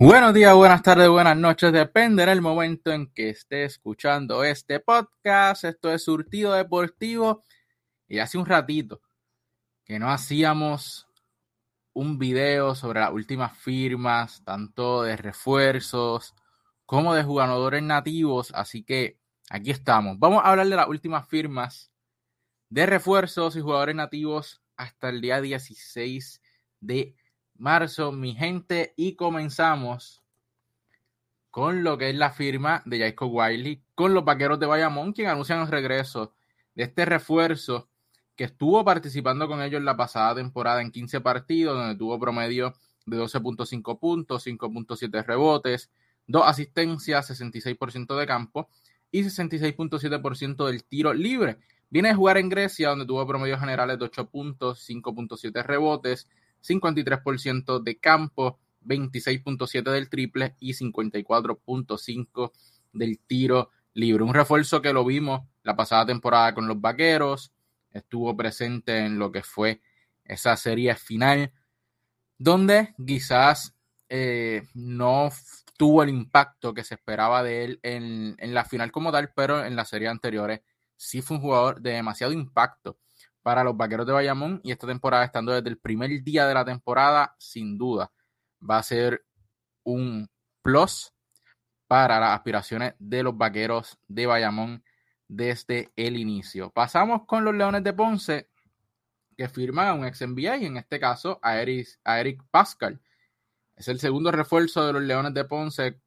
Buenos días, buenas tardes, buenas noches, dependerá el momento en que esté escuchando este podcast. Esto es Surtido Deportivo y hace un ratito que no hacíamos un video sobre las últimas firmas, tanto de refuerzos como de jugadores nativos, así que aquí estamos. Vamos a hablar de las últimas firmas de refuerzos y jugadores nativos hasta el día 16 de marzo, mi gente, y comenzamos con lo que es la firma de Jacob Wiley con los vaqueros de Bayamón, quien anuncian el regreso de este refuerzo que estuvo participando con ellos la pasada temporada en 15 partidos, donde tuvo promedio de 12.5 puntos, 5.7 rebotes, 2 asistencias, 66% de campo y 66.7% del tiro libre. Viene a jugar en Grecia, donde tuvo promedios generales de 8 puntos, 5.7 rebotes, 53% de campo, 26.7 del triple y 54.5 del tiro libre. Un refuerzo que lo vimos la pasada temporada con los Vaqueros, estuvo presente en lo que fue esa serie final, donde quizás eh, no tuvo el impacto que se esperaba de él en, en la final como tal, pero en las series anteriores sí fue un jugador de demasiado impacto para los Vaqueros de Bayamón y esta temporada estando desde el primer día de la temporada, sin duda, va a ser un plus para las aspiraciones de los Vaqueros de Bayamón desde el inicio. Pasamos con los Leones de Ponce, que firman a un ex NBA y en este caso a Eric, a Eric Pascal. Es el segundo refuerzo de los Leones de Ponce,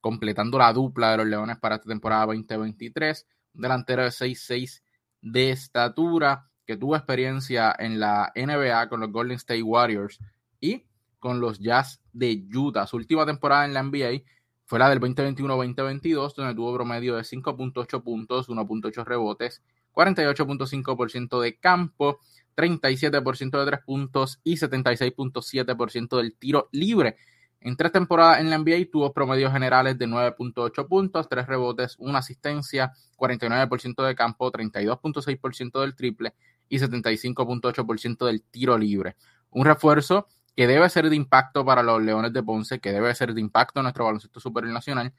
completando la dupla de los Leones para esta temporada 2023. Un delantero de 6'6 de estatura, que tuvo experiencia en la NBA con los Golden State Warriors y con los Jazz de Utah. Su última temporada en la NBA fue la del 2021-2022, donde tuvo promedio de 5.8 puntos, 1.8 rebotes, 48.5% de campo, 37% de tres puntos y 76.7% del tiro libre. En tres temporadas en la NBA tuvo promedios generales de 9.8 puntos, 3 rebotes, 1 asistencia, 49% de campo, 32.6% del triple y 75.8% del tiro libre. Un refuerzo que debe ser de impacto para los Leones de Ponce, que debe ser de impacto en nuestro baloncesto superior nacional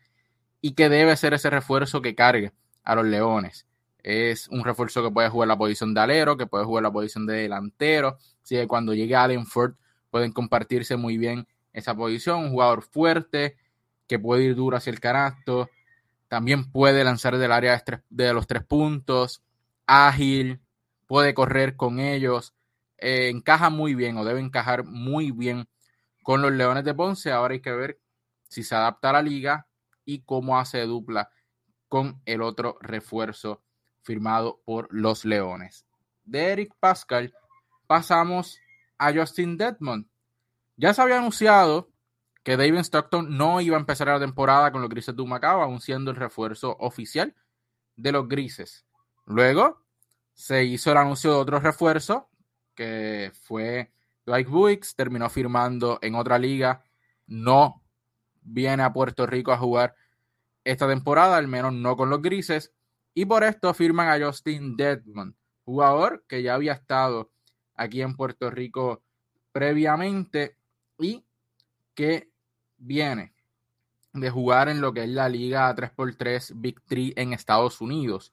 y que debe ser ese refuerzo que cargue a los Leones. Es un refuerzo que puede jugar la posición de alero, que puede jugar la posición de delantero. Así cuando llegue Allen Ford pueden compartirse muy bien esa posición. Un jugador fuerte que puede ir duro hacia el canasto. También puede lanzar del área de los tres puntos. Ágil, puede correr con ellos, eh, encaja muy bien o debe encajar muy bien con los Leones de Ponce. Ahora hay que ver si se adapta a la liga y cómo hace dupla con el otro refuerzo firmado por los Leones. De Eric Pascal pasamos a Justin Dedmond. Ya se había anunciado que David Stockton no iba a empezar la temporada con los Grises de aún siendo el refuerzo oficial de los Grises. Luego se hizo el anuncio de otro refuerzo, que fue Dwight Buicks, terminó firmando en otra liga, no viene a Puerto Rico a jugar esta temporada, al menos no con los grises, y por esto firman a Justin Deadman, jugador que ya había estado aquí en Puerto Rico previamente y que viene de jugar en lo que es la liga 3x3 Big 3 en Estados Unidos.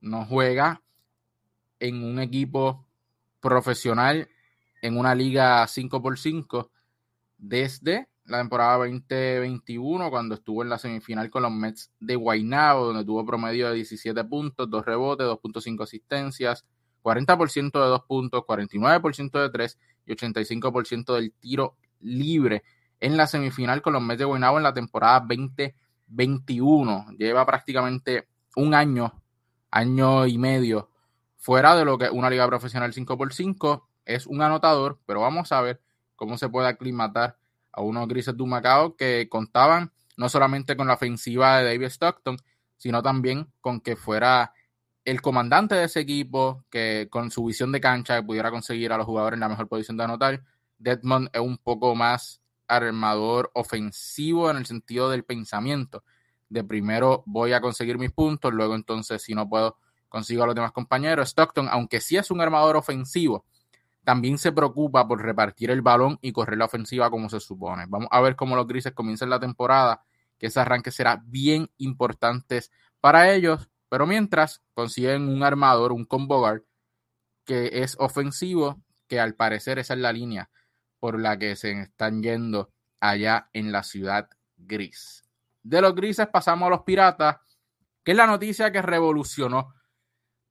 No juega en un equipo profesional en una liga 5x5 desde la temporada 2021 cuando estuvo en la semifinal con los Mets de Guaynabo donde tuvo promedio de 17 puntos, 2 rebotes, 2.5 asistencias, 40% de 2 puntos, 49% de 3 y 85% del tiro libre en la semifinal con los Mets de Guaynabo en la temporada 2021. Lleva prácticamente un año, año y medio fuera de lo que una liga profesional 5x5 es un anotador, pero vamos a ver cómo se puede aclimatar a unos grises de Macao que contaban no solamente con la ofensiva de David Stockton, sino también con que fuera el comandante de ese equipo, que con su visión de cancha pudiera conseguir a los jugadores en la mejor posición de anotar. Deadmond es un poco más armador ofensivo en el sentido del pensamiento. De primero voy a conseguir mis puntos, luego entonces si no puedo consigo a los demás compañeros. Stockton, aunque sí es un armador ofensivo, también se preocupa por repartir el balón y correr la ofensiva como se supone. Vamos a ver cómo los grises comienzan la temporada, que ese arranque será bien importante para ellos, pero mientras consiguen un armador, un combo guard, que es ofensivo, que al parecer esa es la línea por la que se están yendo allá en la ciudad gris. De los grises pasamos a los piratas, que es la noticia que revolucionó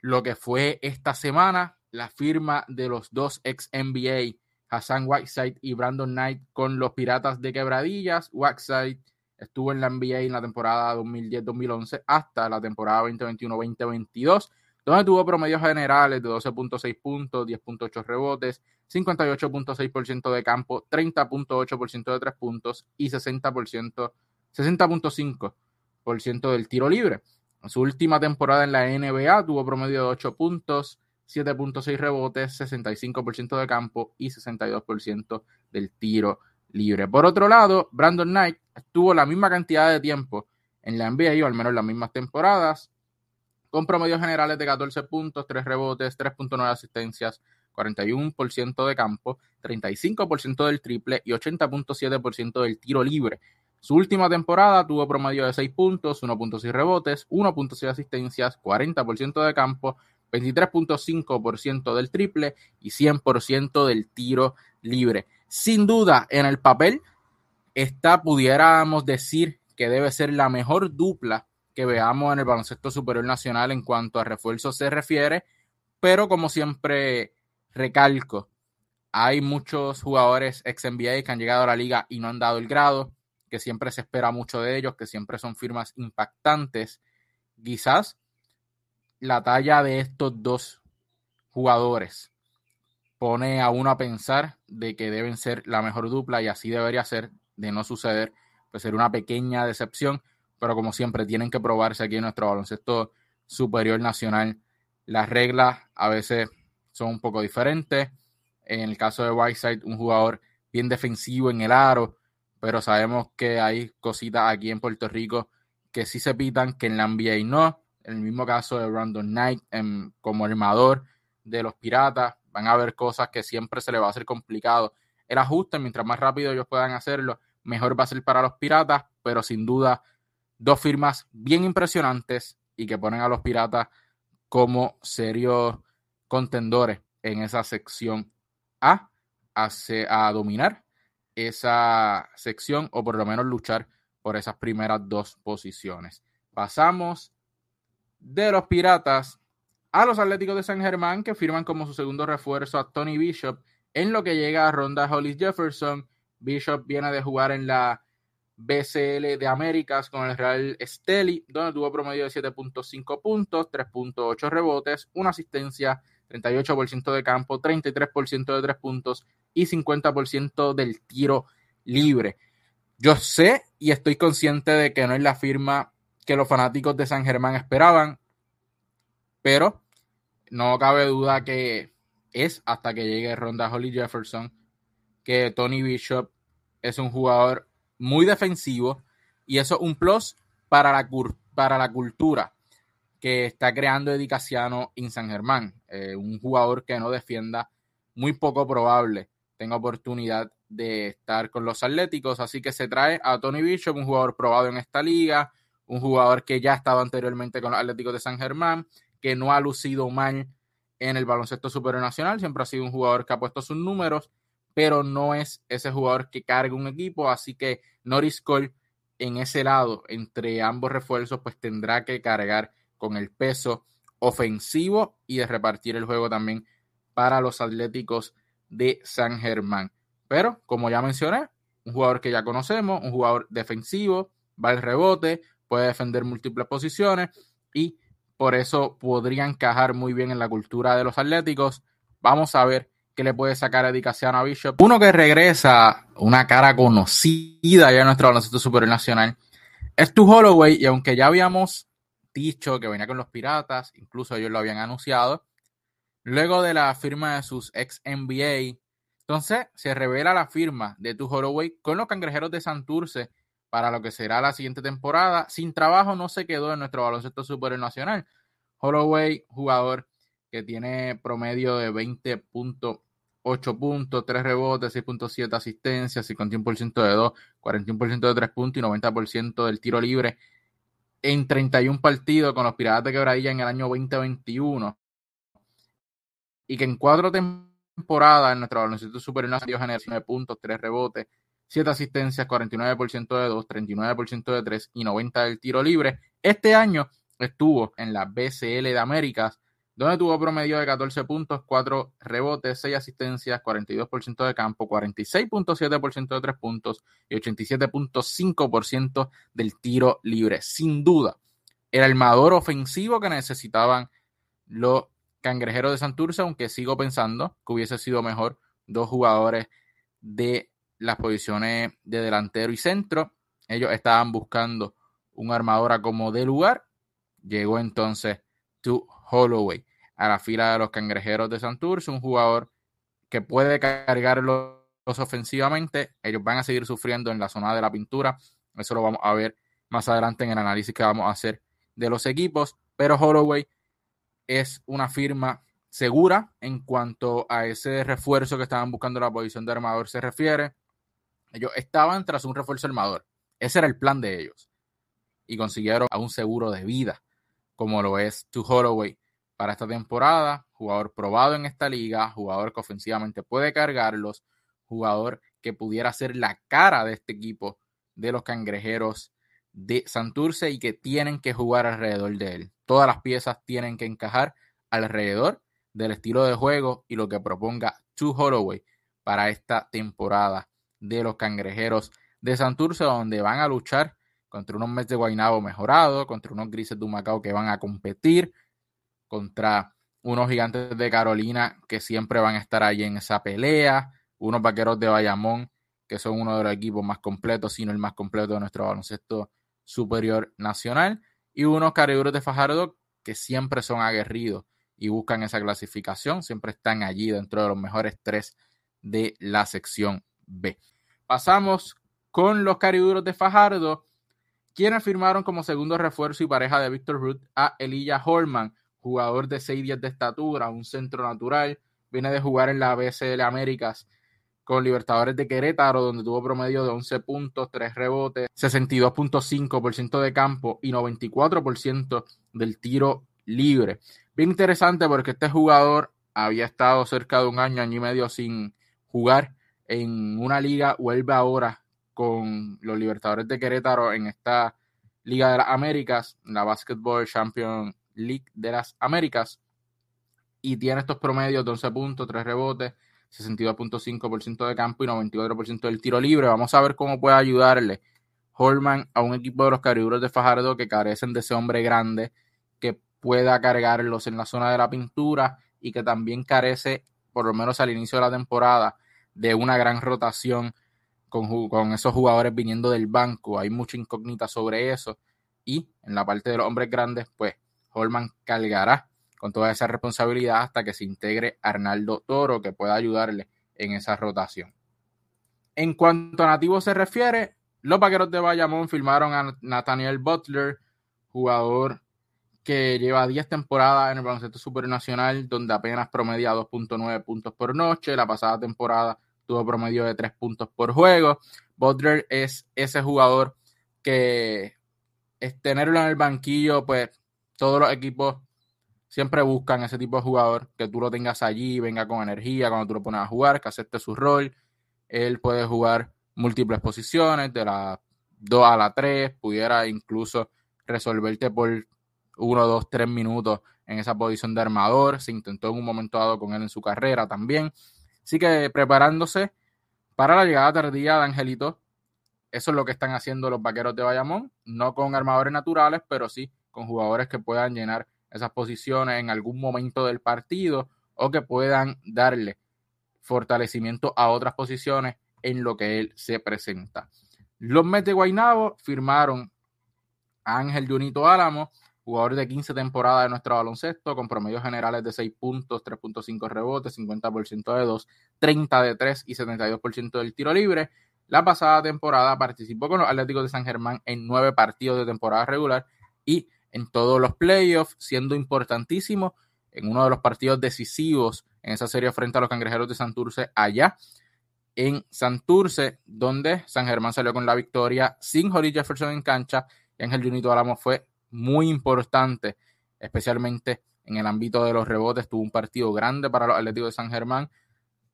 lo que fue esta semana, la firma de los dos ex NBA, Hassan Whiteside y Brandon Knight, con los Piratas de Quebradillas. Whiteside estuvo en la NBA en la temporada 2010-2011 hasta la temporada 2021-2022, donde tuvo promedios generales de 12.6 puntos, 10.8 rebotes, 58.6% de campo, 30.8% de tres puntos y 60%, 60.5% del tiro libre. En su última temporada en la NBA tuvo promedio de 8 puntos, 7.6 rebotes, 65% de campo y 62% del tiro libre. Por otro lado, Brandon Knight tuvo la misma cantidad de tiempo en la NBA, o al menos las mismas temporadas, con promedios generales de 14 puntos, 3 rebotes, 3.9 asistencias, 41% de campo, 35% del triple y 80.7% del tiro libre. Su última temporada tuvo promedio de 6 puntos, 1.6 rebotes, 1.6 asistencias, 40% de campo, 23.5% del triple y 100% del tiro libre. Sin duda, en el papel, esta pudiéramos decir que debe ser la mejor dupla que veamos en el baloncesto superior nacional en cuanto a refuerzo se refiere, pero como siempre recalco, hay muchos jugadores ex NBA que han llegado a la liga y no han dado el grado que siempre se espera mucho de ellos, que siempre son firmas impactantes. Quizás la talla de estos dos jugadores pone a uno a pensar de que deben ser la mejor dupla y así debería ser, de no suceder, pues ser una pequeña decepción, pero como siempre tienen que probarse aquí en nuestro baloncesto superior nacional. Las reglas a veces son un poco diferentes. En el caso de Whiteside, un jugador bien defensivo en el aro, pero sabemos que hay cositas aquí en Puerto Rico que sí se pitan, que en la NBA no. El mismo caso de Brandon Knight como armador de los Piratas, van a haber cosas que siempre se le va a hacer complicado. El ajuste, mientras más rápido ellos puedan hacerlo, mejor va a ser para los Piratas, pero sin duda dos firmas bien impresionantes y que ponen a los Piratas como serios contendores en esa sección A a, a dominar esa sección o por lo menos luchar por esas primeras dos posiciones. Pasamos de los Piratas a los Atléticos de San Germán que firman como su segundo refuerzo a Tony Bishop en lo que llega a Ronda Hollis Jefferson. Bishop viene de jugar en la BCL de Américas con el Real Esteli, donde tuvo promedio de 7.5 puntos, 3.8 rebotes, una asistencia, 38% de campo, 33% de tres puntos y 50% del tiro libre. Yo sé y estoy consciente de que no es la firma que los fanáticos de San Germán esperaban, pero no cabe duda que es hasta que llegue Ronda Holly Jefferson que Tony Bishop es un jugador muy defensivo y eso es un plus para la, para la cultura que está creando Edicaciano en San Germán. Eh, un jugador que no defienda, muy poco probable tenga oportunidad de estar con los Atléticos. Así que se trae a Tony Bishop, un jugador probado en esta liga, un jugador que ya ha estado anteriormente con los Atléticos de San Germán, que no ha lucido mal en el baloncesto superior nacional, siempre ha sido un jugador que ha puesto sus números, pero no es ese jugador que carga un equipo, así que Norris Cole en ese lado, entre ambos refuerzos, pues tendrá que cargar con el peso ofensivo y de repartir el juego también para los Atléticos de San Germán. Pero, como ya mencioné, un jugador que ya conocemos, un jugador defensivo, va al rebote, puede defender múltiples posiciones y por eso podría encajar muy bien en la cultura de los Atléticos. Vamos a ver qué le puede sacar a a Bishop. Uno que regresa, una cara conocida ya en nuestro baloncesto superior nacional, es tu Holloway y aunque ya habíamos dicho que venía con los Piratas, incluso ellos lo habían anunciado. Luego de la firma de sus ex NBA, entonces se revela la firma de Tu Holloway con los Cangrejeros de Santurce para lo que será la siguiente temporada. Sin trabajo no se quedó en nuestro baloncesto superior nacional. Holloway, jugador que tiene promedio de 20 puntos 8 puntos, 3 rebotes, 6.7 asistencias, 51% de 2, 41% de 3 puntos y 90% del tiro libre en 31 partidos con los Piratas de Quebradilla en el año 2021. Y que en cuatro temporadas en nuestro baloncesto superior dio generación de puntos, 3 rebotes, 7 asistencias, 49% de 2, 39% de 3 y 90% del tiro libre. Este año estuvo en la BCL de Américas donde tuvo promedio de 14 puntos, 4 rebotes, 6 asistencias, 42% de campo, 46.7% de 3 puntos y 87.5% del tiro libre. Sin duda, el armador ofensivo que necesitaban los cangrejeros de Santurce, aunque sigo pensando que hubiese sido mejor dos jugadores de las posiciones de delantero y centro. Ellos estaban buscando un armador como de lugar. Llegó entonces to Holloway a la fila de los cangrejeros de Santurce, un jugador que puede cargarlos ofensivamente. Ellos van a seguir sufriendo en la zona de la pintura. Eso lo vamos a ver más adelante en el análisis que vamos a hacer de los equipos. Pero Holloway es una firma segura en cuanto a ese refuerzo que estaban buscando la posición de armador se refiere. Ellos estaban tras un refuerzo armador. Ese era el plan de ellos. Y consiguieron a un seguro de vida, como lo es To Holloway para esta temporada. Jugador probado en esta liga, jugador que ofensivamente puede cargarlos, jugador que pudiera ser la cara de este equipo de los cangrejeros de Santurce y que tienen que jugar alrededor de él. Todas las piezas tienen que encajar alrededor del estilo de juego y lo que proponga To Holloway para esta temporada de los cangrejeros de Santurce, donde van a luchar contra unos Mets de Guaynabo mejorados, contra unos Grises de Humacao que van a competir, contra unos Gigantes de Carolina que siempre van a estar ahí en esa pelea, unos Vaqueros de Bayamón que son uno de los equipos más completos, sino el más completo de nuestro baloncesto superior nacional, y unos Cariduros de Fajardo que siempre son aguerridos y buscan esa clasificación, siempre están allí dentro de los mejores tres de la sección B. Pasamos con los cariduros de Fajardo, quienes firmaron como segundo refuerzo y pareja de Víctor Ruth a Elijah Holman, jugador de 6'10 de estatura, un centro natural, viene de jugar en la BCL Américas con Libertadores de Querétaro, donde tuvo promedio de 11 puntos, 3 rebotes, 62.5% de campo y 94% del tiro libre. Bien interesante porque este jugador había estado cerca de un año, año y medio sin jugar en una liga, vuelve ahora con los Libertadores de Querétaro en esta Liga de las Américas, la Basketball Champion League de las Américas, y tiene estos promedios de 11 puntos, 3 rebotes, 62.5% de campo y 94% del tiro libre. Vamos a ver cómo puede ayudarle Holman a un equipo de los cariburos de Fajardo que carecen de ese hombre grande que pueda cargarlos en la zona de la pintura y que también carece, por lo menos al inicio de la temporada, de una gran rotación con, esos jugadores viniendo del banco. Hay mucha incógnita sobre eso. Y en la parte de los hombres grandes, pues Holman cargará con toda esa responsabilidad hasta que se integre Arnaldo Toro, que pueda ayudarle en esa rotación. En cuanto a nativos se refiere, los vaqueros de Bayamón firmaron a Nathaniel Butler, jugador que lleva 10 temporadas en el baloncesto supernacional, donde apenas promedia 2.9 puntos por noche. La pasada temporada tuvo promedio de 3 puntos por juego. Butler es ese jugador que es tenerlo en el banquillo, pues todos los equipos siempre buscan ese tipo de jugador, que tú lo tengas allí, venga con energía cuando tú lo pones a jugar, que acepte su rol. Él puede jugar múltiples posiciones, de la 2 a la 3, pudiera incluso resolverte por 1, 2, 3 minutos en esa posición de armador. Se intentó en un momento dado con él en su carrera también. Así que preparándose para la llegada tardía de Angelito, eso es lo que están haciendo los vaqueros de Bayamón, no con armadores naturales, pero sí con jugadores que puedan llenar esas posiciones en algún momento del partido o que puedan darle fortalecimiento a otras posiciones en lo que él se presenta. Los Mets firmaron a Ángel Junito Álamo, jugador de 15 temporadas de nuestro baloncesto, con promedios generales de 6 puntos, 3.5 rebotes, 50% de 2, 30 de 3 y 72% del tiro libre. La pasada temporada participó con los Atléticos de San Germán en nueve partidos de temporada regular y en todos los playoffs, siendo importantísimo en uno de los partidos decisivos en esa serie frente a los cangrejeros de Santurce allá en Santurce, donde San Germán salió con la victoria sin Holly Jefferson en cancha y Ángel Junito Álamo fue muy importante, especialmente en el ámbito de los rebotes. Tuvo un partido grande para los Atléticos de San Germán,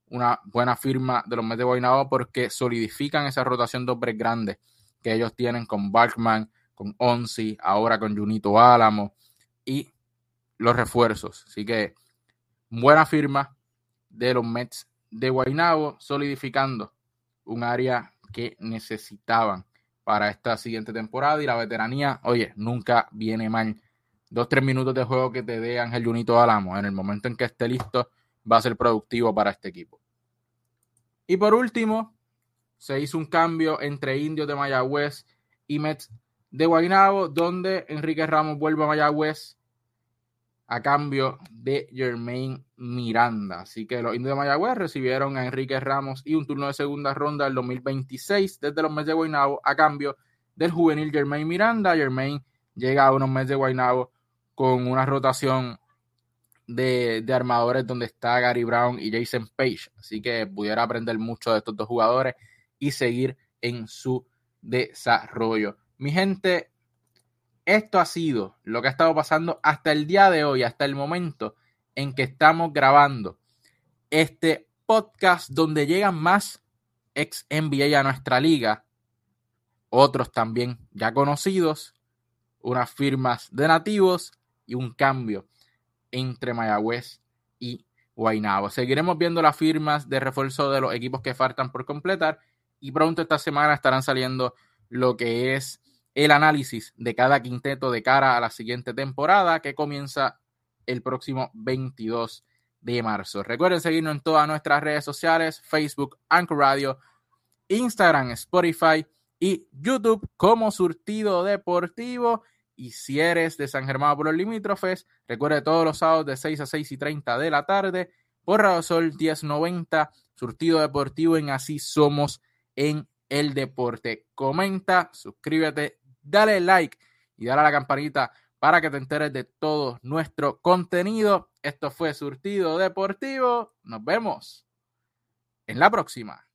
una buena firma de los Mets de Guaynabo porque solidifican esa rotación de hombres grandes que ellos tienen con Barkman, con Onsi, ahora con Junito Álamo y los refuerzos. Así que buena firma de los Mets de Guaynabo, solidificando un área que necesitaban para esta siguiente temporada y la veteranía, oye, nunca viene mal. Dos, tres minutos de juego que te dé Ángel Junito Álamo en el momento en que esté listo va a ser productivo para este equipo. Y por último, se hizo un cambio entre Indios de Mayagüez y Mets de Guaynabo, donde Enrique Ramos vuelve a Mayagüez a cambio de Jermaine Miranda. Así que los indios de Mayagüez recibieron a Enrique Ramos y un turno de segunda ronda del 2026 desde los meses de Guaynabo a cambio del juvenil Jermaine Miranda. Jermaine llega a unos meses de Guaynabo con una rotación de, de, armadores donde está Gary Brown y Jason Page. Así que pudiera aprender mucho de estos dos jugadores y seguir en su desarrollo. Mi gente, esto ha sido lo que ha estado pasando hasta el día de hoy, hasta el momento en que estamos grabando este podcast donde llegan más ex NBA a nuestra liga, otros también ya conocidos, unas firmas de nativos y un cambio entre Mayagüez y Guaynabo. Seguiremos viendo las firmas de refuerzo de los equipos que faltan por completar y pronto esta semana estarán saliendo lo que es el análisis de cada quinteto de cara a la siguiente temporada que comienza el próximo 22 de marzo. Recuerden seguirnos en todas nuestras redes sociales, Facebook, Anchor Radio, Instagram, Spotify y YouTube como Surtido Deportivo. Y si eres de San Germán por los limítrofes, recuerde todos los sábados de 6 a 6 y 30 de la tarde por Radio Sol 1090, Surtido Deportivo en Así Somos en el Deporte. Comenta, suscríbete, dale like y dale a la campanita para que te enteres de todo nuestro contenido. Esto fue Surtido Deportivo. Nos vemos en la próxima.